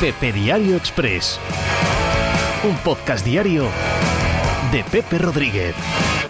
Pepe Diario Express. Un podcast diario de Pepe Rodríguez.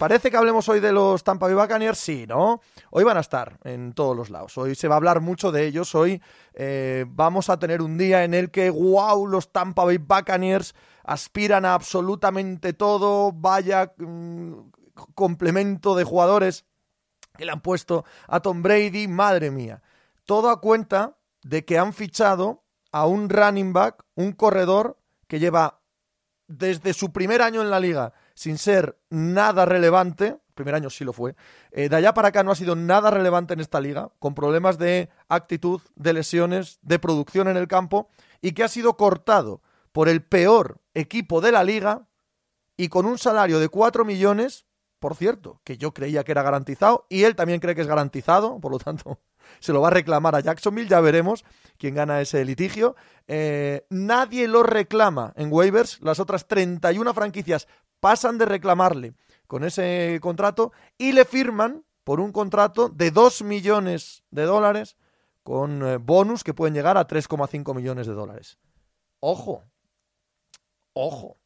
Parece que hablemos hoy de los Tampa Bay Buccaneers, sí, ¿no? Hoy van a estar en todos los lados. Hoy se va a hablar mucho de ellos. Hoy eh, vamos a tener un día en el que, wow, los Tampa Bay Buccaneers aspiran a absolutamente todo. Vaya mm, complemento de jugadores que le han puesto a Tom Brady. Madre mía. Todo a cuenta de que han fichado a un running back, un corredor que lleva desde su primer año en la liga sin ser nada relevante, primer año sí lo fue, eh, de allá para acá no ha sido nada relevante en esta liga, con problemas de actitud, de lesiones, de producción en el campo, y que ha sido cortado por el peor equipo de la liga y con un salario de 4 millones, por cierto, que yo creía que era garantizado, y él también cree que es garantizado, por lo tanto se lo va a reclamar a Jacksonville, ya veremos quién gana ese litigio. Eh, nadie lo reclama en waivers, las otras 31 franquicias pasan de reclamarle con ese contrato y le firman por un contrato de 2 millones de dólares con eh, bonus que pueden llegar a 3,5 millones de dólares. Ojo, ojo.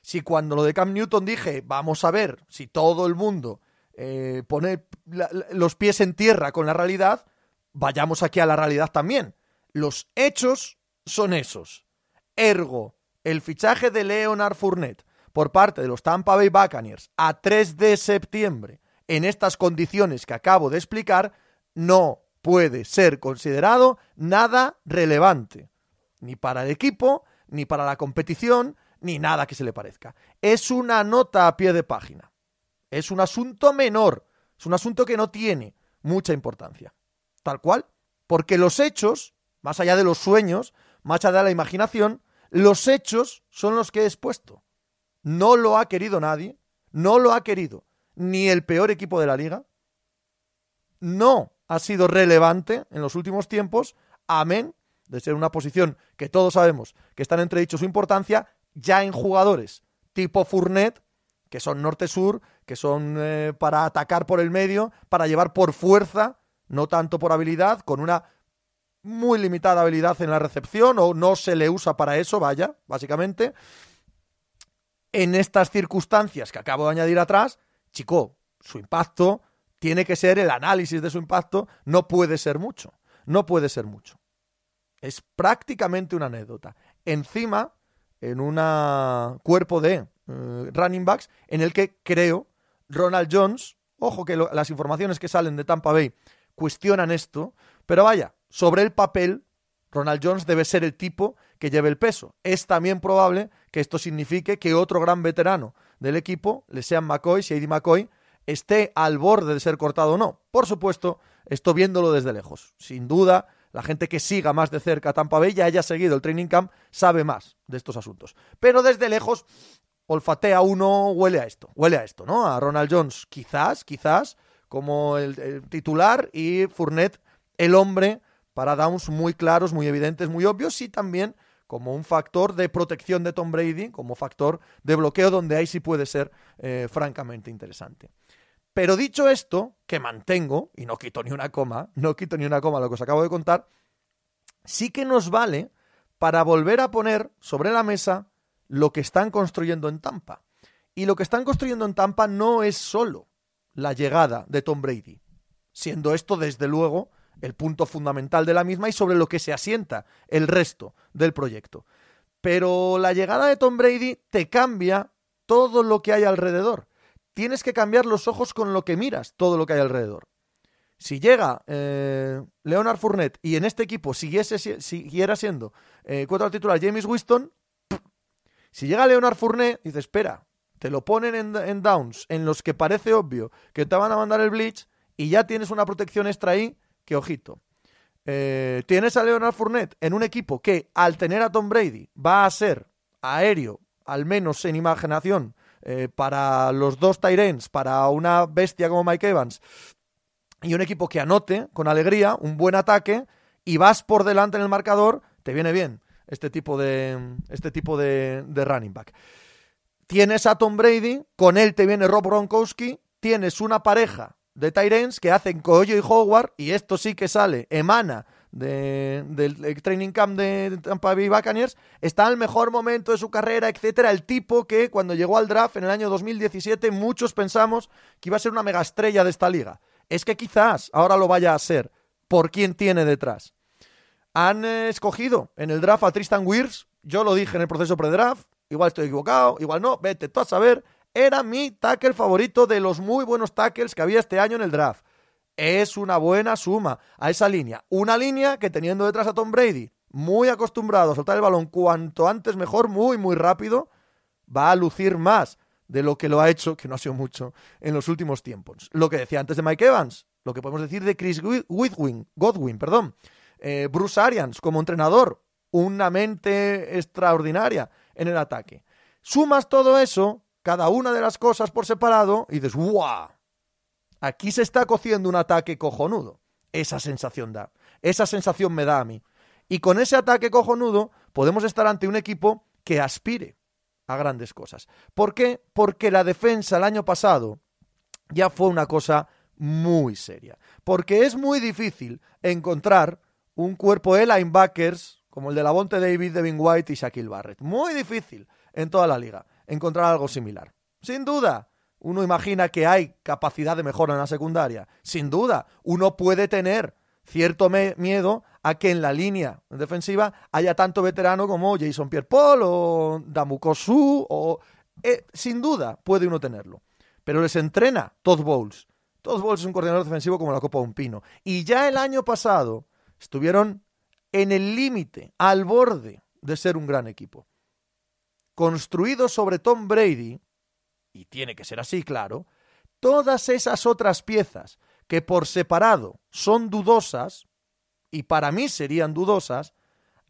Si cuando lo de Cam Newton dije, vamos a ver si todo el mundo eh, pone los pies en tierra con la realidad, vayamos aquí a la realidad también. Los hechos son esos. Ergo, el fichaje de Leonard Fournette por parte de los Tampa Bay Buccaneers a 3 de septiembre en estas condiciones que acabo de explicar no puede ser considerado nada relevante, ni para el equipo, ni para la competición, ni nada que se le parezca. Es una nota a pie de página. Es un asunto menor, es un asunto que no tiene mucha importancia tal cual, porque los hechos, más allá de los sueños, más allá de la imaginación, los hechos son los que he expuesto. No lo ha querido nadie, no lo ha querido ni el peor equipo de la liga, no ha sido relevante en los últimos tiempos, amén de ser una posición que todos sabemos que están entredicho su importancia, ya en jugadores tipo Fournet, que son norte-sur, que son eh, para atacar por el medio, para llevar por fuerza no tanto por habilidad, con una muy limitada habilidad en la recepción o no se le usa para eso, vaya, básicamente. En estas circunstancias que acabo de añadir atrás, chico, su impacto tiene que ser el análisis de su impacto, no puede ser mucho, no puede ser mucho. Es prácticamente una anécdota. Encima, en un cuerpo de eh, running backs en el que creo Ronald Jones, ojo que las informaciones que salen de Tampa Bay cuestionan esto, pero vaya, sobre el papel, Ronald Jones debe ser el tipo que lleve el peso. Es también probable que esto signifique que otro gran veterano del equipo, le sean McCoy, Eddie McCoy, esté al borde de ser cortado o no. Por supuesto, esto viéndolo desde lejos. Sin duda, la gente que siga más de cerca a Tampa Bay ya haya seguido el training camp sabe más de estos asuntos. Pero desde lejos, olfatea uno, huele a esto, huele a esto, ¿no? A Ronald Jones, quizás, quizás, como el, titular y Fournette el hombre para downs muy claros, muy evidentes, muy obvios y también como un factor de protección de Tom Brady, como factor de bloqueo donde ahí sí puede ser eh, francamente interesante. Pero dicho esto, que mantengo, y no quito ni una coma, no quito ni una coma lo que os acabo de contar, sí que nos vale para volver a poner sobre la mesa lo que están construyendo en Tampa. Y lo que están construyendo en Tampa no es solo la llegada de Tom Brady, siendo esto desde luego el punto fundamental de la misma y sobre lo que se asienta el resto del proyecto. Pero la llegada de Tom Brady te cambia todo lo que hay alrededor. Tienes que cambiar los ojos con lo que miras, todo lo que hay alrededor. Si llega eh, Leonard Fournette y en este equipo siguiese, siguiera siendo eh, cuatro titular James Winston, si llega Leonard Fournette, dices, espera, te lo ponen en, downs en los que parece obvio que te van a mandar el blitz y ya tienes una protección extra ahí que ojito. Eh, tienes a Leonard Fournette en un equipo que al tener a Tom Brady va a ser aéreo, al menos en imaginación, eh, para los dos Tyrants, para una bestia como Mike Evans, y un equipo que anote con alegría, un buen ataque, y vas por delante en el marcador, te viene bien este tipo de, este tipo de running back. Tienes a Tom Brady, con él te viene Rob Gronkowski, tienes una pareja de Tyrens que hacen Coyo y Howard, y esto sí que sale, emana del training camp de Tampa Bay Buccaneers, está en el mejor momento de su carrera, etcétera. El tipo que cuando llegó al draft en el año 2017 muchos pensamos que iba a ser una megaestrella de esta liga. Es que quizás ahora lo vaya a ser por quién tiene detrás. Han eh, escogido en el draft a Tristan Weirs, yo lo dije en el proceso pre-draft, igual estoy equivocado, igual no, vete tú a saber, era mi tackle favorito de los muy buenos tackles que había este año en el draft. Es una buena suma a esa línea. Una línea que teniendo detrás a Tom Brady, muy acostumbrado a soltar el balón cuanto antes mejor, muy, muy rápido, va a lucir más de lo que lo ha hecho, que no ha sido mucho, en los últimos tiempos. Lo que decía antes de Mike Evans, lo que podemos decir de Chris Godwin, Godwin perdón. Eh, Bruce Arians como entrenador, una mente extraordinaria en el ataque. Sumas todo eso, cada una de las cosas por separado, y dices, ¡guau! Aquí se está cociendo un ataque cojonudo. Esa sensación da. Esa sensación me da a mí. Y con ese ataque cojonudo podemos estar ante un equipo que aspire a grandes cosas. ¿Por qué? Porque la defensa el año pasado ya fue una cosa muy seria. Porque es muy difícil encontrar un cuerpo de linebackers como el de Lavonte David, Devin White y Shaquille Barrett. Muy difícil en toda la liga encontrar algo similar. Sin duda, uno imagina que hay capacidad de mejora en la secundaria. Sin duda, uno puede tener cierto miedo a que en la línea defensiva haya tanto veterano como Jason Pierre-Paul o Damuko Su o... Eh, sin duda puede uno tenerlo. Pero les entrena Todd Bowles. Todd Bowles es un coordinador defensivo como la Copa de un Pino. Y ya el año pasado estuvieron en el límite, al borde de ser un gran equipo. Construido sobre Tom Brady, y tiene que ser así, claro, todas esas otras piezas que por separado son dudosas, y para mí serían dudosas,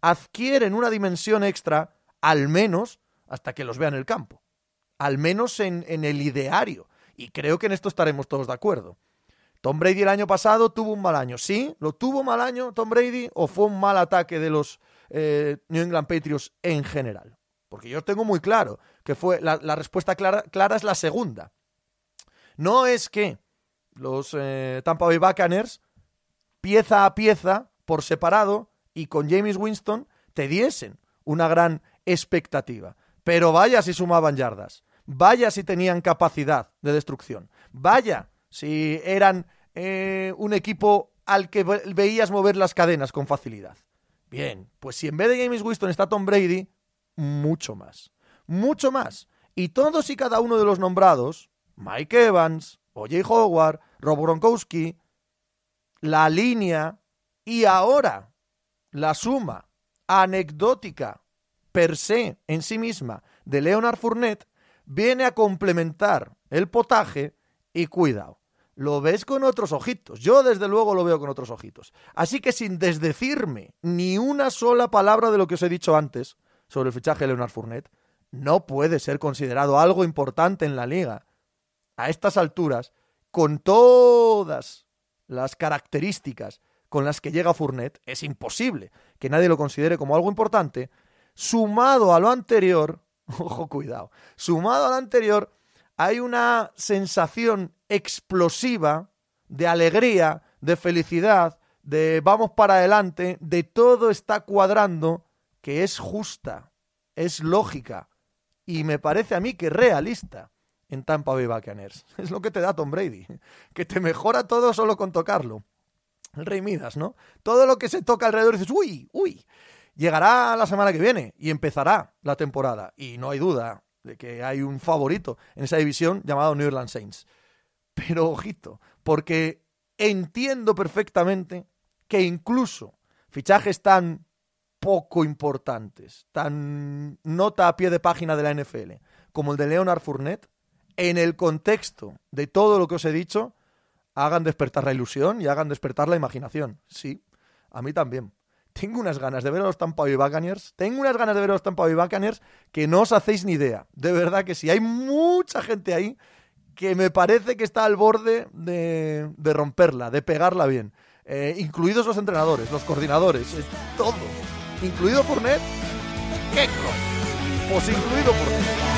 adquieren una dimensión extra, al menos hasta que los vea en el campo, al menos en, en el ideario. Y creo que en esto estaremos todos de acuerdo. Tom Brady el año pasado tuvo un mal año. ¿Sí? ¿Lo tuvo mal año Tom Brady o fue un mal ataque de los eh, New England Patriots en general? Porque yo tengo muy claro que fue la, respuesta clara, es la segunda. No es que los eh, Tampa Bay Buccaneers, pieza a pieza, por separado, y con James Winston, te diesen una gran expectativa. Pero vaya si sumaban yardas, vaya si tenían capacidad de destrucción, vaya si eran eh, un equipo al que veías mover las cadenas con facilidad. Bien, pues si en vez de James Winston está Tom Brady, mucho más. Mucho más. Y todos y cada uno de los nombrados, Mike Evans, O.J. Howard, Rob Gronkowski, la línea y ahora la suma anecdótica per se en sí misma de Leonard Fournette viene a complementar el potaje y cuidado, lo ves con otros ojitos. Yo desde luego lo veo con otros ojitos. Así que sin desdecirme ni una sola palabra de lo que os he dicho antes sobre el fichaje de Leonard Fournette, no puede ser considerado algo importante en la liga. A estas alturas, con todas las características con las que llega Fournette, es imposible que nadie lo considere como algo importante, sumado a lo anterior, ojo cuidado, sumado a lo anterior, hay una sensación explosiva de alegría, de felicidad, de vamos para adelante, de todo está cuadrando, que es justa, es lógica y me parece a mí que realista en Tampa Bay Buccaneers. Es lo que te da Tom Brady, que te mejora todo solo con tocarlo. El rey Midas, ¿no? Todo lo que se toca alrededor dices, uy, uy, llegará la semana que viene y empezará la temporada. Y no hay duda, de que hay un favorito en esa división llamado New Orleans Saints. Pero ojito, porque entiendo perfectamente que incluso fichajes tan poco importantes, tan nota a pie de página de la NFL, como el de Leonard Fournette, en el contexto de todo lo que os he dicho, hagan despertar la ilusión y hagan despertar la imaginación. Sí, a mí también tengo unas ganas de ver a los Tampa Bay Buccaneers, tengo unas ganas de ver a los Tampa Bay Buccaneers que no os hacéis ni idea. De verdad que sí, hay mucha gente ahí que me parece que está al borde de, de romperla, de pegarla bien. Eh, incluidos los entrenadores, los coordinadores, todo. Incluido Fournet, ¿qué coño? Pues incluido Fournet.